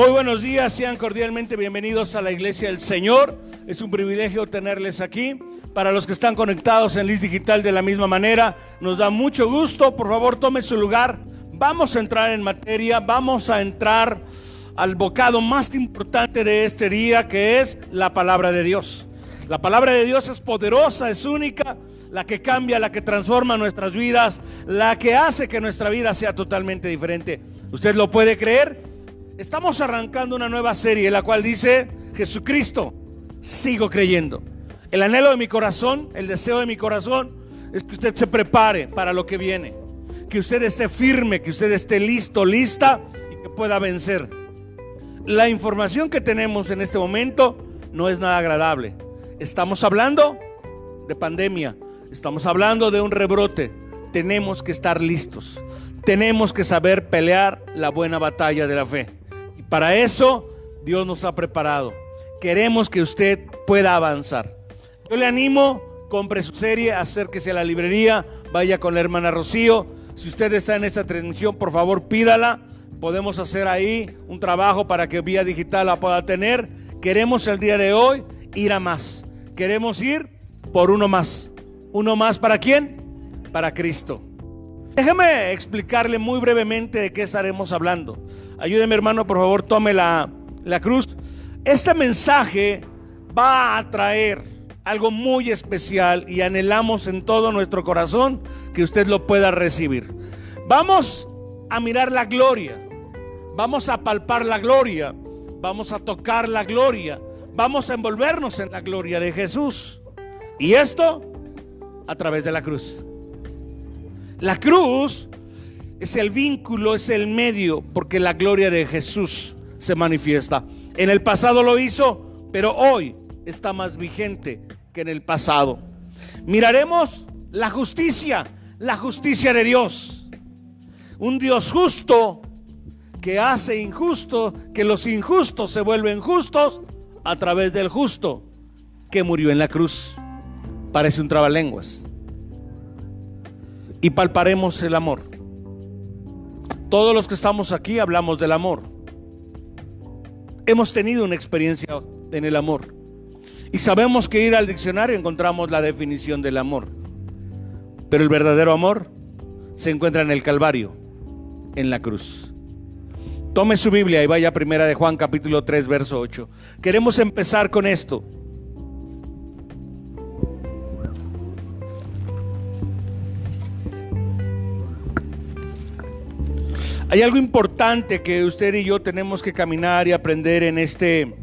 Muy buenos días, sean cordialmente bienvenidos a la Iglesia del Señor. Es un privilegio tenerles aquí. Para los que están conectados en Liz Digital de la misma manera, nos da mucho gusto. Por favor, tome su lugar. Vamos a entrar en materia, vamos a entrar al bocado más importante de este día, que es la palabra de Dios. La palabra de Dios es poderosa, es única, la que cambia, la que transforma nuestras vidas, la que hace que nuestra vida sea totalmente diferente. ¿Usted lo puede creer? Estamos arrancando una nueva serie, la cual dice, Jesucristo, sigo creyendo. El anhelo de mi corazón, el deseo de mi corazón, es que usted se prepare para lo que viene. Que usted esté firme, que usted esté listo, lista y que pueda vencer. La información que tenemos en este momento no es nada agradable. Estamos hablando de pandemia, estamos hablando de un rebrote. Tenemos que estar listos. Tenemos que saber pelear la buena batalla de la fe. Para eso Dios nos ha preparado. Queremos que usted pueda avanzar. Yo le animo, compre su serie, acérquese a la librería, vaya con la hermana Rocío. Si usted está en esta transmisión, por favor pídala. Podemos hacer ahí un trabajo para que vía digital la pueda tener. Queremos el día de hoy ir a más. Queremos ir por uno más. ¿Uno más para quién? Para Cristo. Déjeme explicarle muy brevemente de qué estaremos hablando. Ayúdeme hermano, por favor, tome la, la cruz. Este mensaje va a traer algo muy especial y anhelamos en todo nuestro corazón que usted lo pueda recibir. Vamos a mirar la gloria, vamos a palpar la gloria, vamos a tocar la gloria, vamos a envolvernos en la gloria de Jesús. Y esto a través de la cruz. La cruz es el vínculo, es el medio, porque la gloria de Jesús se manifiesta. En el pasado lo hizo, pero hoy está más vigente que en el pasado. Miraremos la justicia, la justicia de Dios. Un Dios justo que hace injusto, que los injustos se vuelven justos a través del justo que murió en la cruz. Parece un trabalenguas. Y palparemos el amor. Todos los que estamos aquí hablamos del amor. Hemos tenido una experiencia en el amor. Y sabemos que ir al diccionario encontramos la definición del amor. Pero el verdadero amor se encuentra en el Calvario, en la cruz. Tome su Biblia y vaya a Primera de Juan capítulo 3 verso 8. Queremos empezar con esto. Hay algo importante que usted y yo tenemos que caminar y aprender en este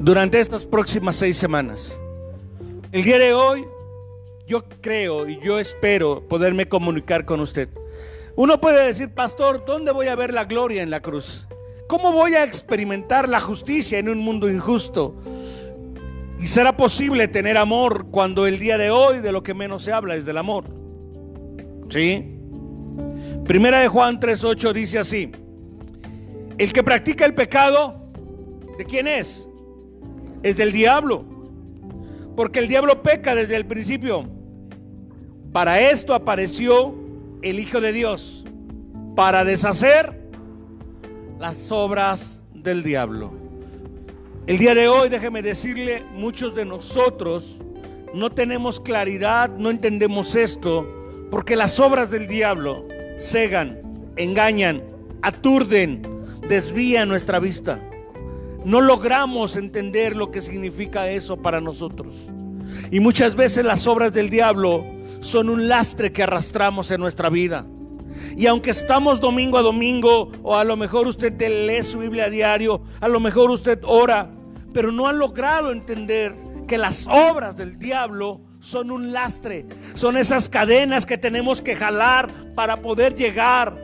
durante estas próximas seis semanas. El día de hoy yo creo y yo espero poderme comunicar con usted. Uno puede decir, pastor, ¿dónde voy a ver la gloria en la cruz? ¿Cómo voy a experimentar la justicia en un mundo injusto? ¿Y será posible tener amor cuando el día de hoy de lo que menos se habla es del amor? ¿Sí? Primera de Juan 3:8 dice así: El que practica el pecado, ¿de quién es? Es del diablo. Porque el diablo peca desde el principio. Para esto apareció el Hijo de Dios, para deshacer las obras del diablo. El día de hoy, déjeme decirle, muchos de nosotros no tenemos claridad, no entendemos esto, porque las obras del diablo cegan, engañan, aturden, desvían nuestra vista. No logramos entender lo que significa eso para nosotros. Y muchas veces las obras del diablo son un lastre que arrastramos en nuestra vida. Y aunque estamos domingo a domingo, o a lo mejor usted lee su Biblia a diario, a lo mejor usted ora, pero no ha logrado entender que las obras del diablo son un lastre, son esas cadenas que tenemos que jalar para poder llegar,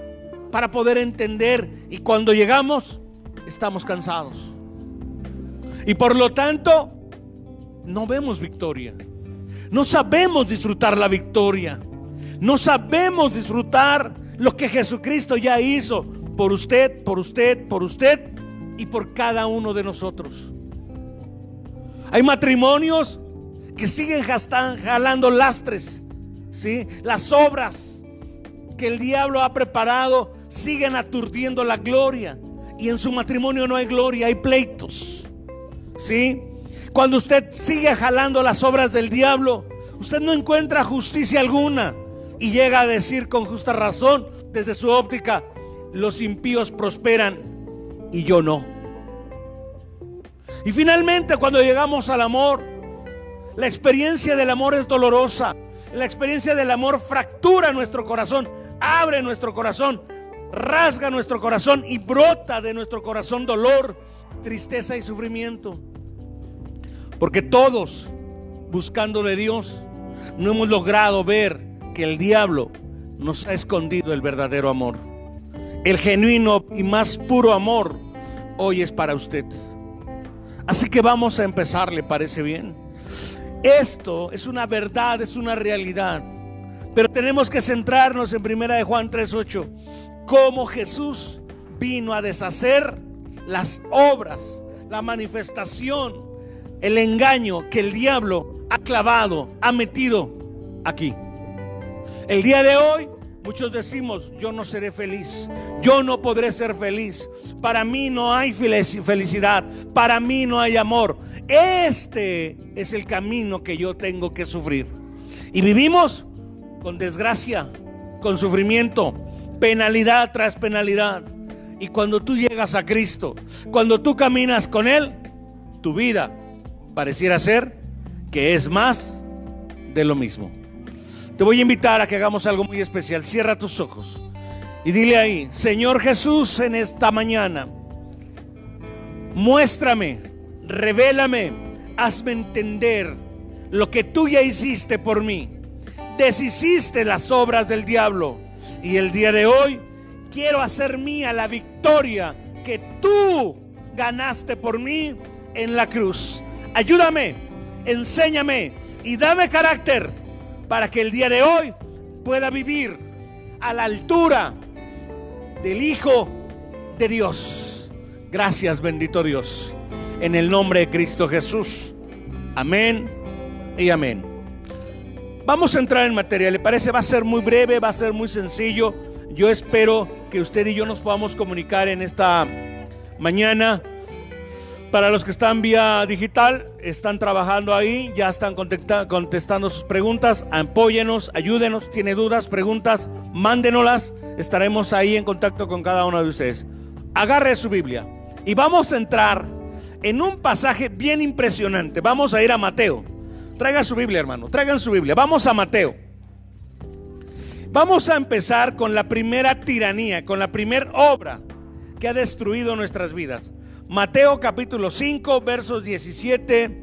para poder entender. Y cuando llegamos, estamos cansados. Y por lo tanto, no vemos victoria. No sabemos disfrutar la victoria. No sabemos disfrutar lo que Jesucristo ya hizo por usted, por usted, por usted y por cada uno de nosotros. Hay matrimonios que siguen jalando lastres, ¿sí? Las obras que el diablo ha preparado siguen aturdiendo la gloria. Y en su matrimonio no hay gloria, hay pleitos. ¿Sí? Cuando usted sigue jalando las obras del diablo, usted no encuentra justicia alguna. Y llega a decir con justa razón, desde su óptica, los impíos prosperan y yo no. Y finalmente, cuando llegamos al amor, la experiencia del amor es dolorosa. La experiencia del amor fractura nuestro corazón, abre nuestro corazón, rasga nuestro corazón y brota de nuestro corazón dolor, tristeza y sufrimiento. Porque todos, buscando de Dios, no hemos logrado ver que el diablo nos ha escondido el verdadero amor. El genuino y más puro amor hoy es para usted. Así que vamos a empezar, ¿le parece bien? Esto es una verdad, es una realidad. Pero tenemos que centrarnos en primera de Juan 3:8, cómo Jesús vino a deshacer las obras, la manifestación, el engaño que el diablo ha clavado, ha metido aquí. El día de hoy Muchos decimos, yo no seré feliz, yo no podré ser feliz, para mí no hay felicidad, para mí no hay amor. Este es el camino que yo tengo que sufrir. Y vivimos con desgracia, con sufrimiento, penalidad tras penalidad. Y cuando tú llegas a Cristo, cuando tú caminas con Él, tu vida pareciera ser que es más de lo mismo. Te voy a invitar a que hagamos algo muy especial. Cierra tus ojos y dile ahí, Señor Jesús, en esta mañana, muéstrame, revélame, hazme entender lo que tú ya hiciste por mí. Deshiciste las obras del diablo y el día de hoy quiero hacer mía la victoria que tú ganaste por mí en la cruz. Ayúdame, enséñame y dame carácter para que el día de hoy pueda vivir a la altura del Hijo de Dios. Gracias, bendito Dios. En el nombre de Cristo Jesús. Amén y amén. Vamos a entrar en materia. ¿Le parece? Va a ser muy breve, va a ser muy sencillo. Yo espero que usted y yo nos podamos comunicar en esta mañana para los que están vía digital, están trabajando ahí, ya están contestando sus preguntas. Apóyenos, ayúdenos. Tiene dudas, preguntas, mándenolas. Estaremos ahí en contacto con cada uno de ustedes. Agarre su Biblia y vamos a entrar en un pasaje bien impresionante. Vamos a ir a Mateo. Traiga su Biblia, hermano. Traigan su Biblia. Vamos a Mateo. Vamos a empezar con la primera tiranía, con la primera obra que ha destruido nuestras vidas. Mateo capítulo 5, versos 17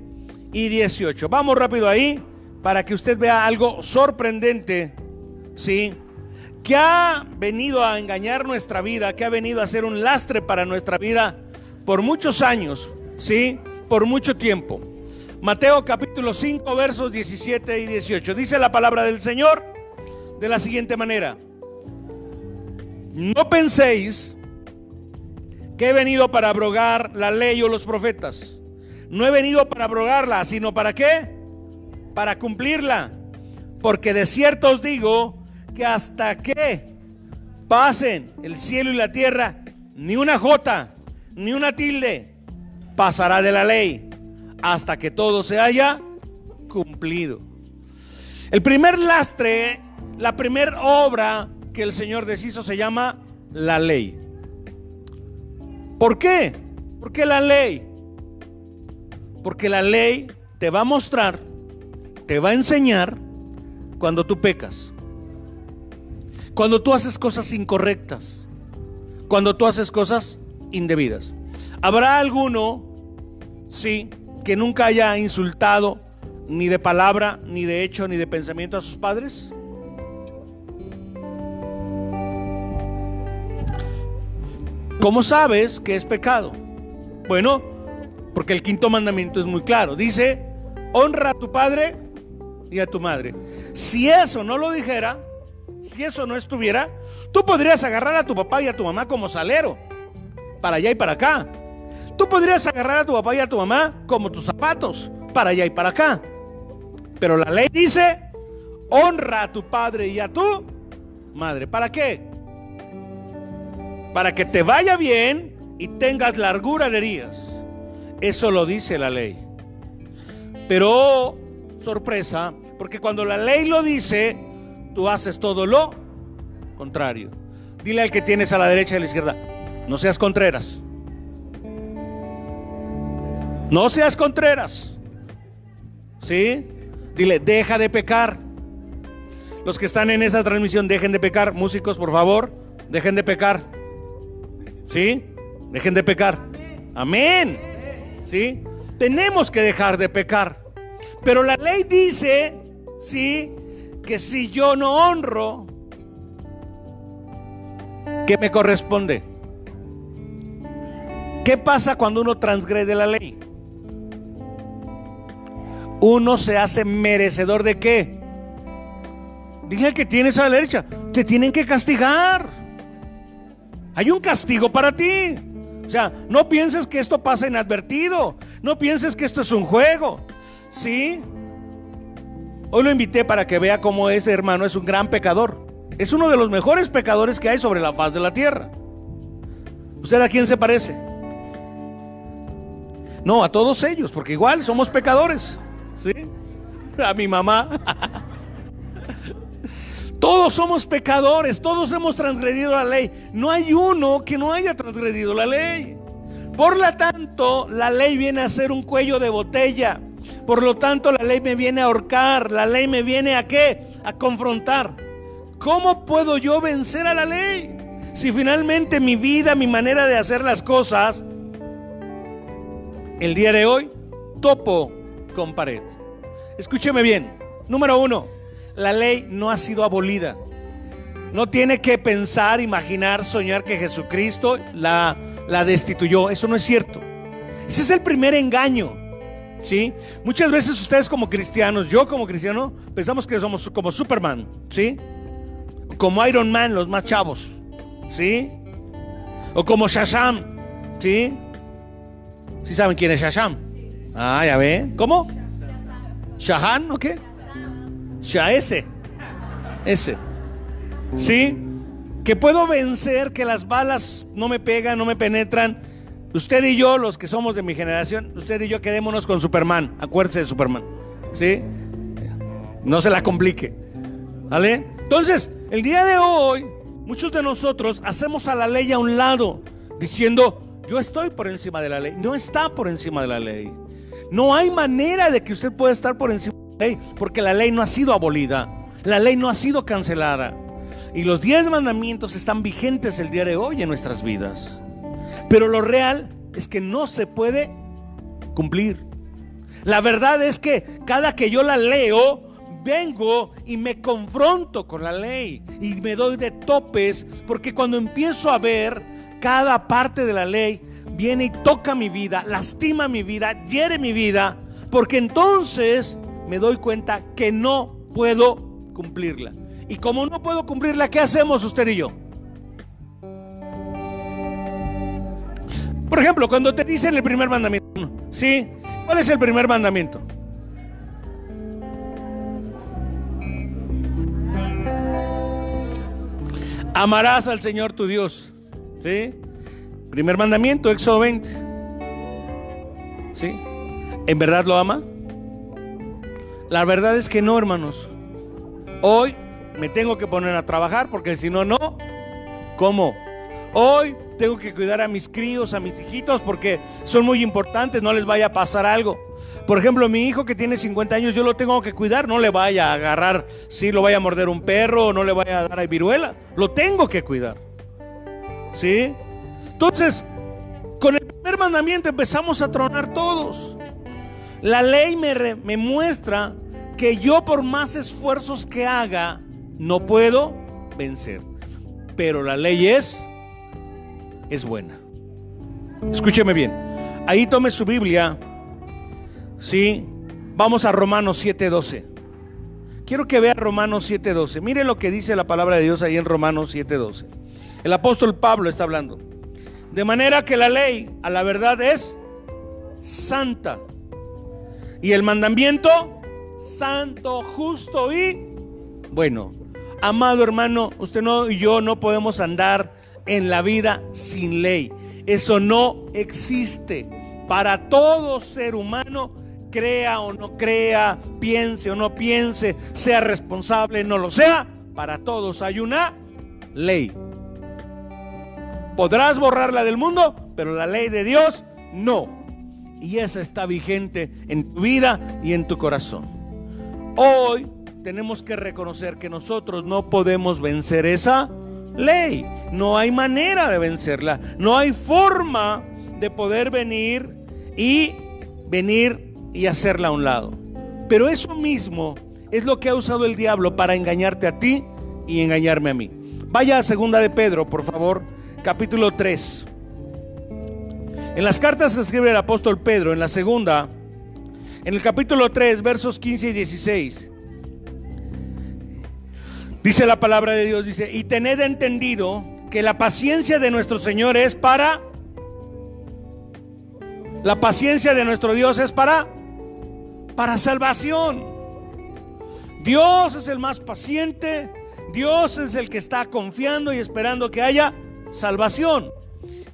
y 18. Vamos rápido ahí para que usted vea algo sorprendente, ¿sí? Que ha venido a engañar nuestra vida, que ha venido a ser un lastre para nuestra vida por muchos años, ¿sí? Por mucho tiempo. Mateo capítulo 5, versos 17 y 18. Dice la palabra del Señor de la siguiente manera. No penséis que he venido para abrogar la ley o los profetas. No he venido para abrogarla, sino para qué? Para cumplirla. Porque de cierto os digo que hasta que pasen el cielo y la tierra, ni una jota, ni una tilde pasará de la ley hasta que todo se haya cumplido. El primer lastre, la primera obra que el Señor deshizo se llama la ley. ¿Por qué? Porque la ley. Porque la ley te va a mostrar, te va a enseñar cuando tú pecas. Cuando tú haces cosas incorrectas. Cuando tú haces cosas indebidas. ¿Habrá alguno, sí, que nunca haya insultado ni de palabra, ni de hecho, ni de pensamiento a sus padres? ¿Cómo sabes que es pecado? Bueno, porque el quinto mandamiento es muy claro. Dice, honra a tu padre y a tu madre. Si eso no lo dijera, si eso no estuviera, tú podrías agarrar a tu papá y a tu mamá como salero, para allá y para acá. Tú podrías agarrar a tu papá y a tu mamá como tus zapatos, para allá y para acá. Pero la ley dice, honra a tu padre y a tu madre. ¿Para qué? Para que te vaya bien y tengas largura de días. Eso lo dice la ley. Pero, oh, sorpresa, porque cuando la ley lo dice, tú haces todo lo contrario. Dile al que tienes a la derecha y a la izquierda, no seas contreras. No seas contreras. ¿Sí? Dile, deja de pecar. Los que están en esa transmisión, dejen de pecar. Músicos, por favor, dejen de pecar. ¿Sí? Dejen de pecar. Amén. ¿Sí? Tenemos que dejar de pecar. Pero la ley dice, ¿sí? Que si yo no honro, ¿qué me corresponde? ¿Qué pasa cuando uno transgrede la ley? Uno se hace merecedor de qué? Dile que tienes a la derecha, te tienen que castigar. Hay un castigo para ti. O sea, no pienses que esto pasa inadvertido. No pienses que esto es un juego. ¿Sí? Hoy lo invité para que vea cómo ese hermano es un gran pecador. Es uno de los mejores pecadores que hay sobre la faz de la tierra. ¿Usted a quién se parece? No, a todos ellos, porque igual somos pecadores. ¿Sí? A mi mamá. Todos somos pecadores, todos hemos transgredido la ley. No hay uno que no haya transgredido la ley. Por lo tanto, la ley viene a ser un cuello de botella. Por lo tanto, la ley me viene a ahorcar. La ley me viene a qué? A confrontar. ¿Cómo puedo yo vencer a la ley? Si finalmente mi vida, mi manera de hacer las cosas, el día de hoy, topo con pared. Escúcheme bien. Número uno, la ley no ha sido abolida. No tiene que pensar, imaginar, soñar que Jesucristo la, la destituyó. Eso no es cierto. Ese es el primer engaño. ¿Sí? Muchas veces ustedes como cristianos, yo como cristiano, pensamos que somos como Superman, ¿sí? Como Iron Man, los más chavos, ¿sí? O como Shasham, ¿sí? ¿Sí saben quién es Shasham? Ah, ya ven. ¿Cómo? Shahan, ¿o qué? Shah ese. Ese. ¿Sí? Que puedo vencer, que las balas no me pegan, no me penetran. Usted y yo, los que somos de mi generación, usted y yo quedémonos con Superman. Acuérdese de Superman. ¿Sí? No se la complique. ¿Vale? Entonces, el día de hoy, muchos de nosotros hacemos a la ley a un lado, diciendo, yo estoy por encima de la ley. No está por encima de la ley. No hay manera de que usted pueda estar por encima porque la ley no ha sido abolida. La ley no ha sido cancelada. Y los diez mandamientos están vigentes el día de hoy en nuestras vidas. Pero lo real es que no se puede cumplir. La verdad es que cada que yo la leo, vengo y me confronto con la ley y me doy de topes porque cuando empiezo a ver cada parte de la ley, viene y toca mi vida, lastima mi vida, hiere mi vida, porque entonces me doy cuenta que no puedo cumplirla. Y como no puedo cumplirla, ¿qué hacemos usted y yo? Por ejemplo, cuando te dicen el primer mandamiento, ¿sí? ¿Cuál es el primer mandamiento? Amarás al Señor tu Dios, ¿sí? Primer mandamiento, Éxodo 20. ¿Sí? ¿En verdad lo ama? La verdad es que no, hermanos. Hoy me tengo que poner a trabajar porque si no, no. ¿Cómo? Hoy tengo que cuidar a mis críos, a mis hijitos, porque son muy importantes, no les vaya a pasar algo. Por ejemplo, mi hijo que tiene 50 años, yo lo tengo que cuidar, no le vaya a agarrar, si lo vaya a morder un perro o no le vaya a dar a viruela, lo tengo que cuidar. ¿Sí? Entonces, con el primer mandamiento empezamos a tronar todos. La ley me, muestra que yo por más esfuerzos que haga, no puedo vencer. Pero la ley es es buena. Escúcheme bien. Ahí tome su Biblia. Sí. Vamos a Romanos 7:12. Quiero que vea Romanos 7:12. Mire lo que dice la palabra de Dios ahí en Romanos 7:12. El apóstol Pablo está hablando. De manera que la ley a la verdad es santa. Y el mandamiento santo, justo y bueno. Amado hermano, usted no y yo no podemos andar en la vida sin ley. Eso no existe. Para todo ser humano, crea o no crea, piense o no piense, sea responsable, no lo sea, para todos hay una ley. Podrás borrarla del mundo, pero la ley de Dios no. Y esa está vigente en tu vida y en tu corazón. Hoy tenemos que reconocer que nosotros no podemos vencer esa ley. No hay manera de vencerla. No hay forma de poder venir y venir y hacerla a un lado. Pero eso mismo es lo que ha usado el diablo para engañarte a ti y engañarme a mí. Vaya a segunda de Pedro, por favor, capítulo 3. En las cartas que escribe el apóstol Pedro, en la segunda, en el capítulo 3, versos 15 y 16, dice la palabra de Dios, dice, y tened entendido que la paciencia de nuestro Señor es para... La paciencia de nuestro Dios es para... Para salvación. Dios es el más paciente. Dios es el que está confiando y esperando que haya salvación.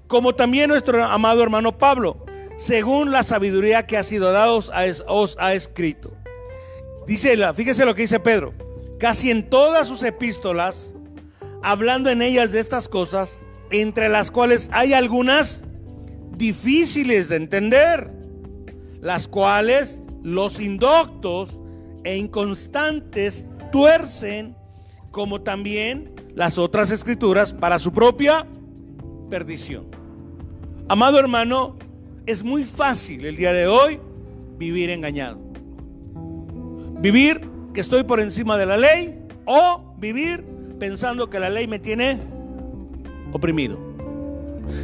Como también nuestro amado hermano Pablo, según la sabiduría que ha sido dada, os ha escrito. Dice, fíjese lo que dice Pedro. Casi en todas sus epístolas, hablando en ellas de estas cosas, entre las cuales hay algunas difíciles de entender, las cuales los indoctos e inconstantes tuercen, como también las otras escrituras para su propia perdición. Amado hermano, es muy fácil el día de hoy vivir engañado. Vivir que estoy por encima de la ley o vivir pensando que la ley me tiene oprimido.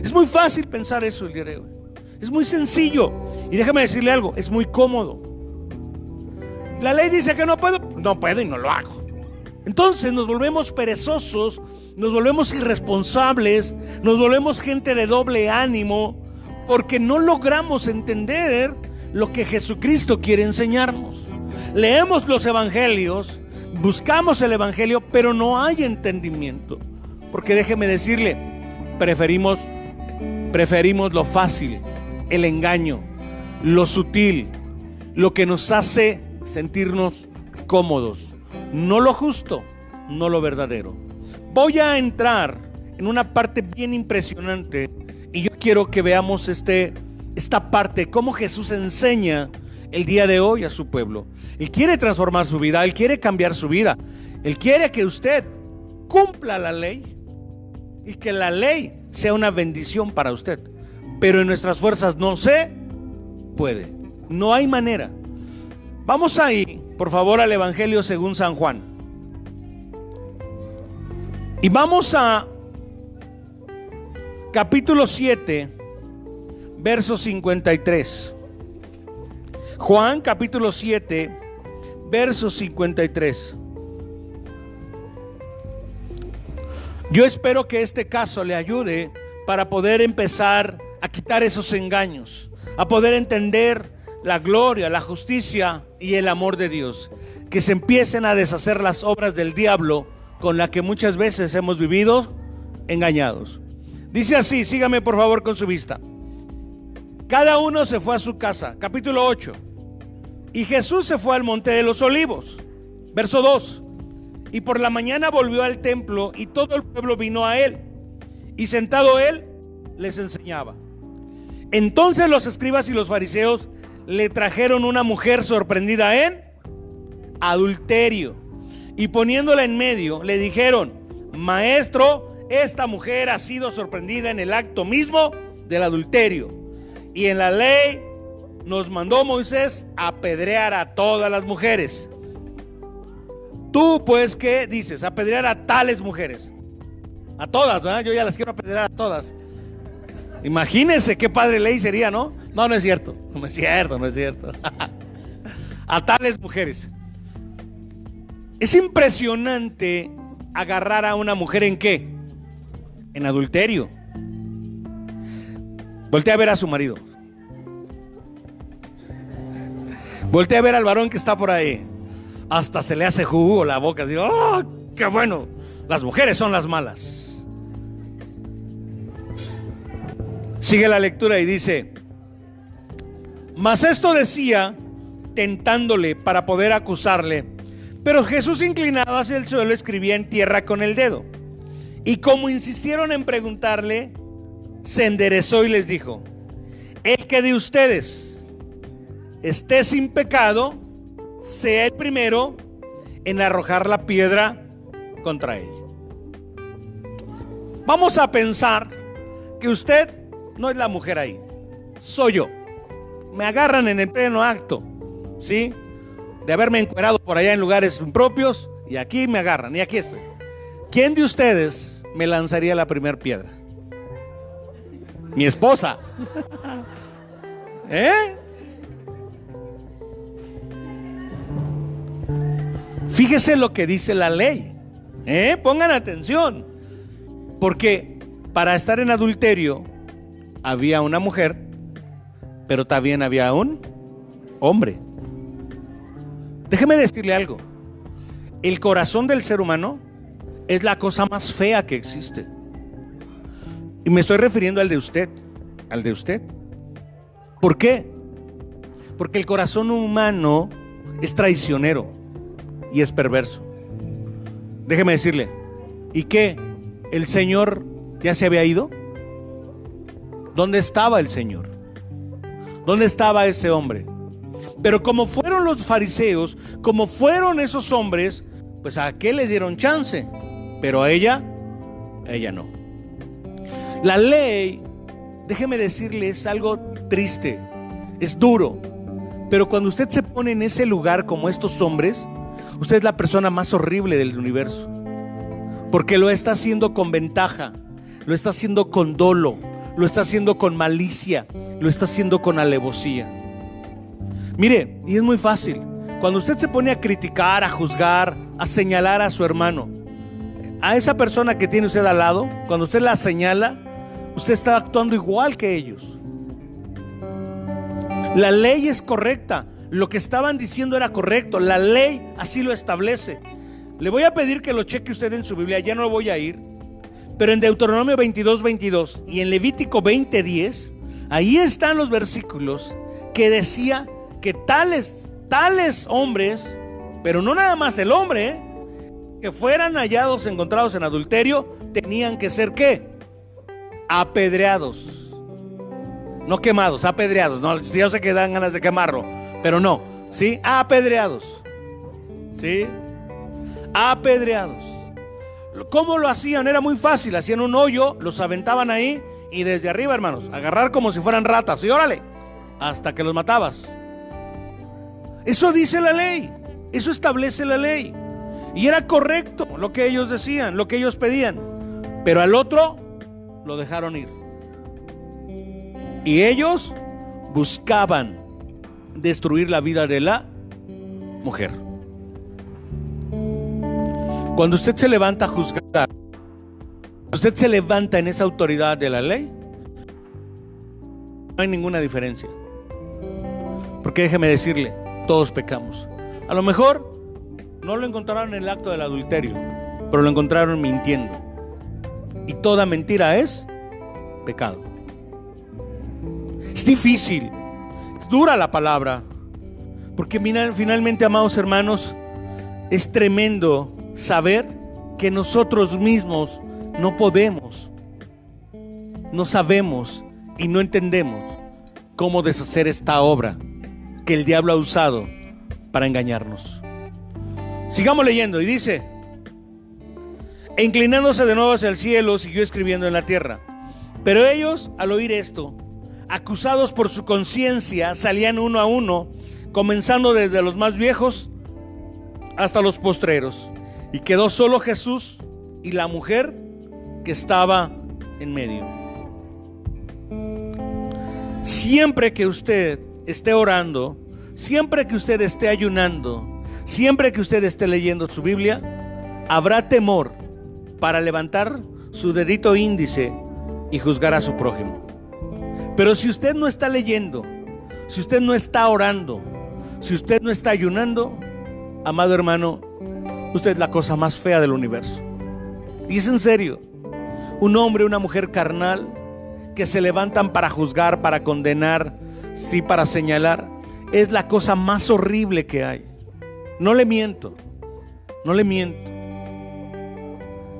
Es muy fácil pensar eso el día de hoy. Es muy sencillo. Y déjame decirle algo, es muy cómodo. La ley dice que no puedo, no puedo y no lo hago. Entonces nos volvemos perezosos, nos volvemos irresponsables, nos volvemos gente de doble ánimo, porque no logramos entender lo que Jesucristo quiere enseñarnos. Leemos los evangelios, buscamos el evangelio, pero no hay entendimiento. Porque déjeme decirle, preferimos preferimos lo fácil, el engaño, lo sutil, lo que nos hace sentirnos cómodos no lo justo, no lo verdadero. Voy a entrar en una parte bien impresionante y yo quiero que veamos este, esta parte, cómo Jesús enseña el día de hoy a su pueblo. Él quiere transformar su vida, Él quiere cambiar su vida, Él quiere que usted cumpla la ley y que la ley sea una bendición para usted. Pero en nuestras fuerzas no se puede, no hay manera. Vamos a ir por favor, al Evangelio según San Juan. Y vamos a capítulo 7, verso 53. Juan capítulo 7, verso 53. Yo espero que este caso le ayude para poder empezar a quitar esos engaños, a poder entender la gloria, la justicia y el amor de Dios. Que se empiecen a deshacer las obras del diablo con la que muchas veces hemos vivido engañados. Dice así, sígame por favor con su vista. Cada uno se fue a su casa. Capítulo 8. Y Jesús se fue al monte de los olivos. Verso 2. Y por la mañana volvió al templo y todo el pueblo vino a él. Y sentado él les enseñaba. Entonces los escribas y los fariseos le trajeron una mujer sorprendida en adulterio. Y poniéndola en medio, le dijeron, maestro, esta mujer ha sido sorprendida en el acto mismo del adulterio. Y en la ley nos mandó Moisés apedrear a todas las mujeres. Tú, pues, ¿qué dices? Apedrear a tales mujeres. A todas. Yo ya las quiero apedrear a todas. Imagínense qué padre ley sería, ¿no? No, no es cierto. No es cierto, no es cierto. A tales mujeres. Es impresionante agarrar a una mujer en qué? En adulterio. Voltea a ver a su marido. Voltea a ver al varón que está por ahí. Hasta se le hace jugo la boca. Así, ¡Oh, qué bueno! Las mujeres son las malas. Sigue la lectura y dice, mas esto decía tentándole para poder acusarle, pero Jesús inclinado hacia el suelo escribía en tierra con el dedo. Y como insistieron en preguntarle, se enderezó y les dijo, el que de ustedes esté sin pecado, sea el primero en arrojar la piedra contra él. Vamos a pensar que usted no es la mujer ahí, soy yo. Me agarran en el pleno acto, ¿sí? De haberme encuerado por allá en lugares impropios y aquí me agarran y aquí estoy. ¿Quién de ustedes me lanzaría la primera piedra? Mi esposa. ¿Eh? Fíjese lo que dice la ley. ¿Eh? Pongan atención. Porque para estar en adulterio había una mujer, pero también había un hombre. Déjeme decirle algo. El corazón del ser humano es la cosa más fea que existe. Y me estoy refiriendo al de usted, al de usted. ¿Por qué? Porque el corazón humano es traicionero y es perverso. Déjeme decirle, ¿y qué? ¿El Señor ya se había ido? ¿Dónde estaba el Señor? ¿Dónde estaba ese hombre? Pero como fueron los fariseos, como fueron esos hombres, pues a qué le dieron chance, pero a ella, a ella no. La ley, déjeme decirle, es algo triste, es duro, pero cuando usted se pone en ese lugar como estos hombres, usted es la persona más horrible del universo, porque lo está haciendo con ventaja, lo está haciendo con dolo, lo está haciendo con malicia, lo está haciendo con alevosía. Mire, y es muy fácil, cuando usted se pone a criticar, a juzgar, a señalar a su hermano, a esa persona que tiene usted al lado, cuando usted la señala, usted está actuando igual que ellos. La ley es correcta. Lo que estaban diciendo era correcto. La ley así lo establece. Le voy a pedir que lo cheque usted en su Biblia. Ya no lo voy a ir. Pero en Deuteronomio 22, 22 y en Levítico 20, 10, ahí están los versículos que decía que tales, tales hombres, pero no nada más el hombre, ¿eh? que fueran hallados, encontrados en adulterio, tenían que ser qué? apedreados. No quemados, apedreados. No, yo sé que dan ganas de quemarlo, pero no. ¿Sí? Apedreados. ¿Sí? Apedreados. ¿Cómo lo hacían? Era muy fácil. Hacían un hoyo, los aventaban ahí y desde arriba, hermanos, agarrar como si fueran ratas. Y órale, hasta que los matabas. Eso dice la ley. Eso establece la ley. Y era correcto lo que ellos decían, lo que ellos pedían. Pero al otro lo dejaron ir. Y ellos buscaban destruir la vida de la mujer. Cuando usted se levanta a juzgar, usted se levanta en esa autoridad de la ley, no hay ninguna diferencia. Porque déjeme decirle, todos pecamos. A lo mejor no lo encontraron en el acto del adulterio, pero lo encontraron mintiendo. Y toda mentira es pecado. Es difícil, es dura la palabra, porque finalmente, amados hermanos, es tremendo saber que nosotros mismos no podemos, no sabemos y no entendemos cómo deshacer esta obra que el diablo ha usado para engañarnos. Sigamos leyendo y dice, e inclinándose de nuevo hacia el cielo, siguió escribiendo en la tierra. Pero ellos, al oír esto, acusados por su conciencia, salían uno a uno, comenzando desde los más viejos hasta los postreros. Y quedó solo Jesús y la mujer que estaba en medio. Siempre que usted esté orando, siempre que usted esté ayunando, siempre que usted esté leyendo su Biblia, habrá temor para levantar su dedito índice y juzgar a su prójimo. Pero si usted no está leyendo, si usted no está orando, si usted no está ayunando, amado hermano, usted es la cosa más fea del universo. Y es en serio, un hombre, una mujer carnal, que se levantan para juzgar, para condenar, sí, para señalar, es la cosa más horrible que hay. No le miento, no le miento.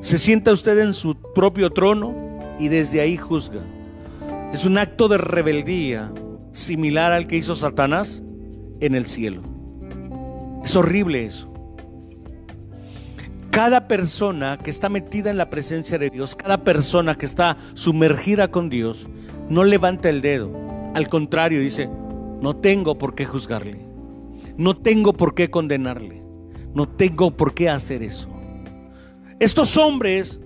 Se sienta usted en su propio trono y desde ahí juzga. Es un acto de rebeldía similar al que hizo Satanás en el cielo. Es horrible eso. Cada persona que está metida en la presencia de Dios, cada persona que está sumergida con Dios, no levanta el dedo. Al contrario, dice, no tengo por qué juzgarle. No tengo por qué condenarle. No tengo por qué hacer eso. Estos hombres,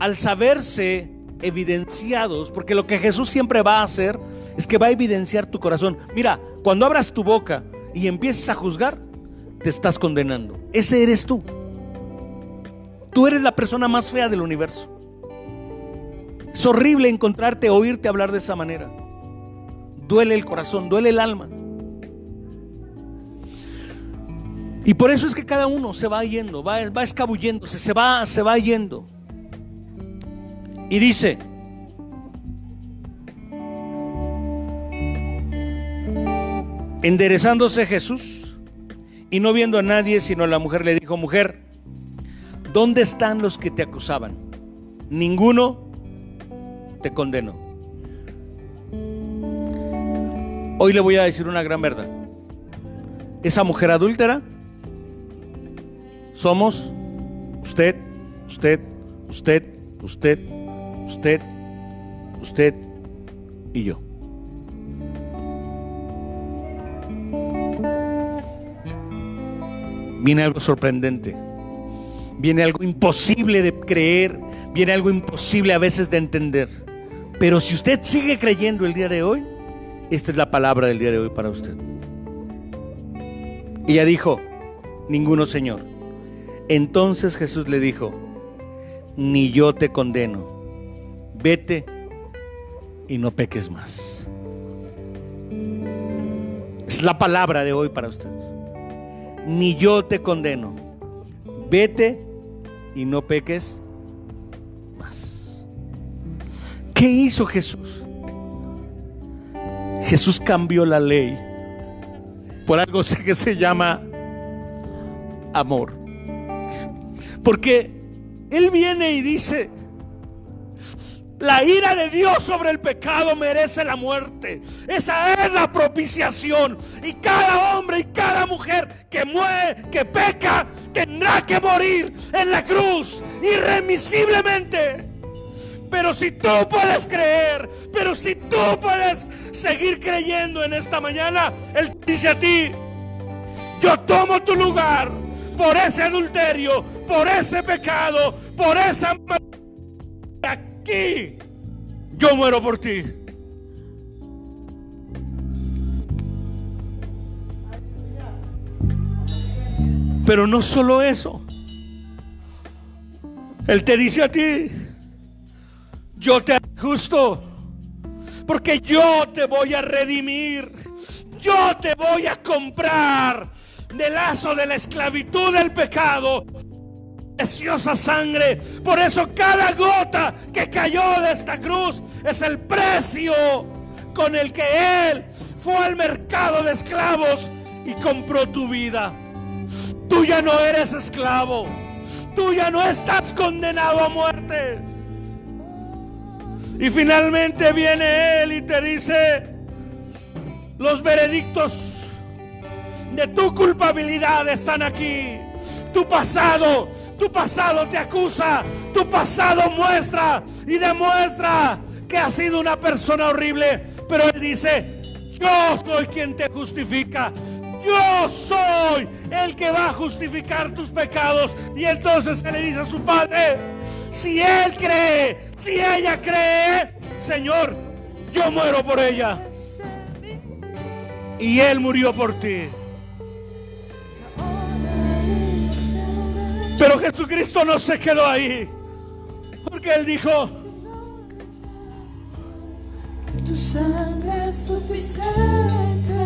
al saberse evidenciados, porque lo que Jesús siempre va a hacer es que va a evidenciar tu corazón. Mira, cuando abras tu boca y empieces a juzgar, te estás condenando. Ese eres tú. Tú eres la persona más fea del universo. Es horrible encontrarte, oírte hablar de esa manera. Duele el corazón, duele el alma. Y por eso es que cada uno se va yendo, va, va escabulléndose, se va, se va yendo. Y dice, enderezándose Jesús y no viendo a nadie, sino a la mujer, le dijo, mujer, ¿Dónde están los que te acusaban? Ninguno te condenó. Hoy le voy a decir una gran verdad. Esa mujer adúltera somos usted, usted, usted, usted, usted, usted y yo. Viene algo sorprendente viene algo imposible de creer, viene algo imposible a veces de entender. Pero si usted sigue creyendo el día de hoy, esta es la palabra del día de hoy para usted. Y ella dijo, ninguno Señor. Entonces Jesús le dijo, ni yo te condeno, vete y no peques más. Es la palabra de hoy para usted. Ni yo te condeno, vete y no peques más. ¿Qué hizo Jesús? Jesús cambió la ley por algo que se llama amor. Porque Él viene y dice, la ira de Dios sobre el pecado merece la muerte. Esa es la propiciación. Y cada hombre y cada mujer que muere, que peca, tendrá que morir en la cruz irremisiblemente. Pero si tú puedes creer, pero si tú puedes seguir creyendo en esta mañana, Él dice a ti, yo tomo tu lugar por ese adulterio, por ese pecado, por esa aquí, yo muero por ti. Pero no solo eso. Él te dice a ti, yo te justo, porque yo te voy a redimir, yo te voy a comprar del lazo de la esclavitud del pecado preciosa sangre. Por eso cada gota que cayó de esta cruz es el precio con el que Él fue al mercado de esclavos y compró tu vida. Tú ya no eres esclavo. Tú ya no estás condenado a muerte. Y finalmente viene Él y te dice, los veredictos de tu culpabilidad están aquí. Tu pasado tu pasado te acusa, tu pasado muestra y demuestra que has sido una persona horrible. Pero Él dice, yo soy quien te justifica. Yo soy el que va a justificar tus pecados. Y entonces Él le dice a su padre, si Él cree, si ella cree, Señor, yo muero por ella. Y Él murió por ti. Pero Jesucristo no se quedó ahí. Porque Él dijo, tu sangre es suficiente.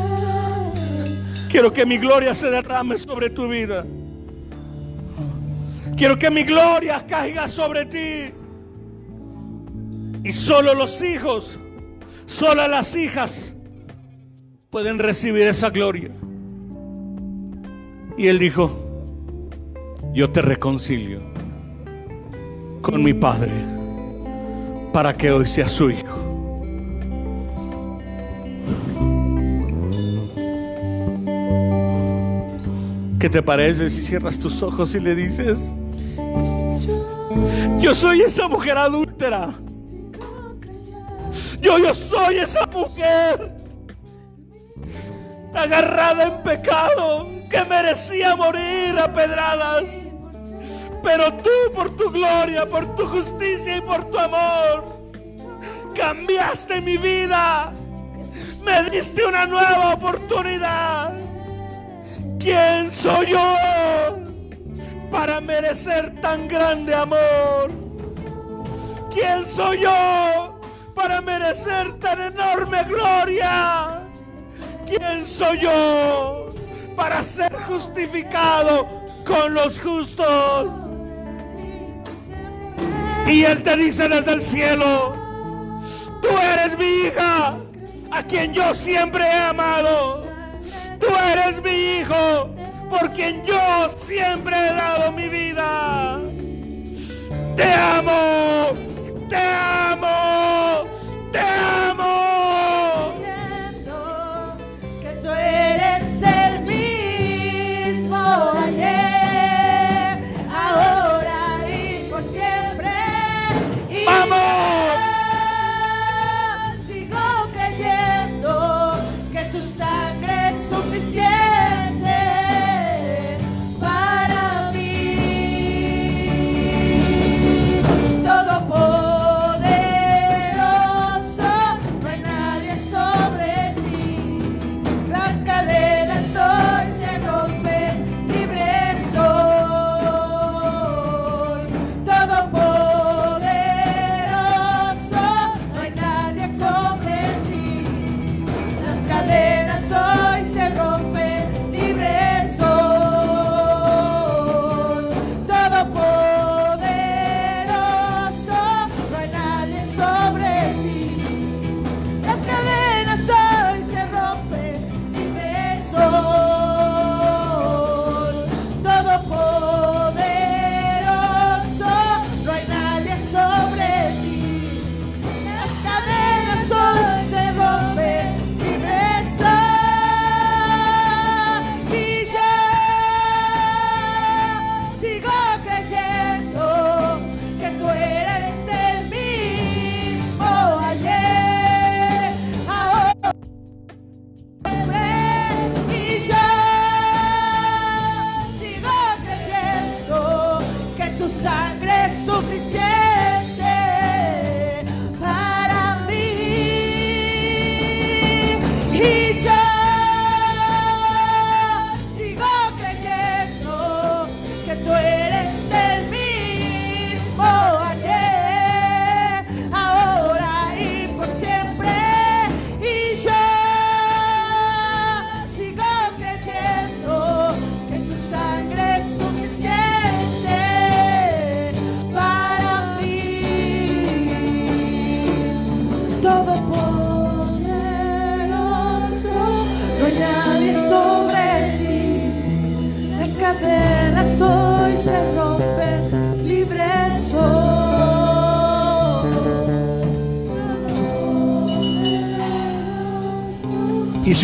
Quiero que mi gloria se derrame sobre tu vida. Quiero que mi gloria caiga sobre ti. Y solo los hijos Solo las hijas pueden recibir esa gloria. Y él dijo, yo te reconcilio con mi Padre para que hoy sea su hijo. ¿Qué te parece si cierras tus ojos y le dices, yo soy esa mujer adúltera? Yo, yo soy esa mujer agarrada en pecado que merecía morir a pedradas. Pero tú por tu gloria, por tu justicia y por tu amor, cambiaste mi vida. Me diste una nueva oportunidad. ¿Quién soy yo para merecer tan grande amor? ¿Quién soy yo para merecer tan enorme gloria? ¿Quién soy yo para ser justificado con los justos? Y Él te dice desde el cielo, tú eres mi hija, a quien yo siempre he amado. Tú eres mi hijo, por quien yo siempre he dado mi vida. Te amo,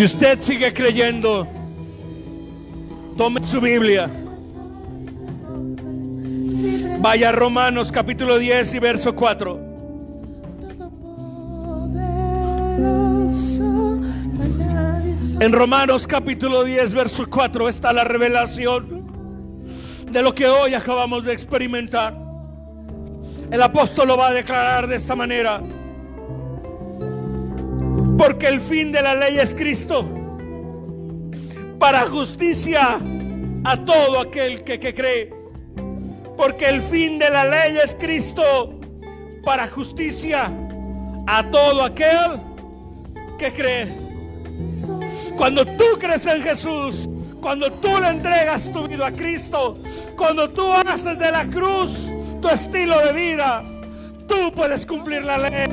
si usted sigue creyendo, tome su Biblia. Vaya a Romanos capítulo 10 y verso 4. Todopoderoso, no hay nadie sobre En Romanos capítulo 10, verso 4 está la revelación de lo que hoy acabamos de experimentar. El apóstol lo va a declarar de esta manera. Porque el fin de la ley es Cristo. Para justicia a todo aquel que, cree. Porque el fin de la ley es Cristo. Para justicia a todo aquel que cree. Cuando tú crees en Jesús, cuando tú le entregas tu vida a Cristo, cuando tú haces de la cruz tu estilo de vida, tú puedes cumplir la ley.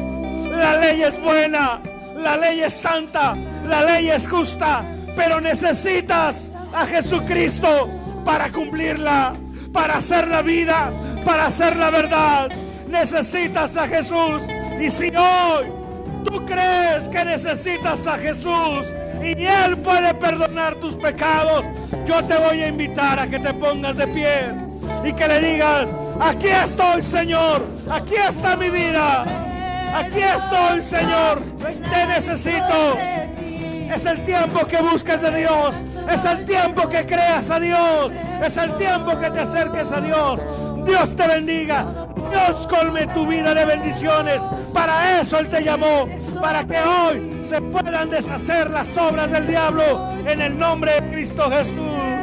La ley es buena, La ley es santa, la ley es justa, pero necesitas a Jesucristo para cumplirla, para hacer la vida, para hacer la verdad. Necesitas a Jesús. Y si hoy tú crees que necesitas a Jesús y Él puede perdonar tus pecados, yo te voy a invitar a que te pongas de pie y que le digas, aquí estoy Señor, aquí está mi vida, aquí estoy Señor, te necesito. Es el tiempo que busques de Dios. Es el tiempo que creas a Dios. Es el tiempo que te acerques a Dios. Dios te bendiga. Dios colme tu vida de bendiciones. Para eso Él te llamó. Para que hoy se puedan deshacer las obras del diablo en el nombre de Cristo Jesús.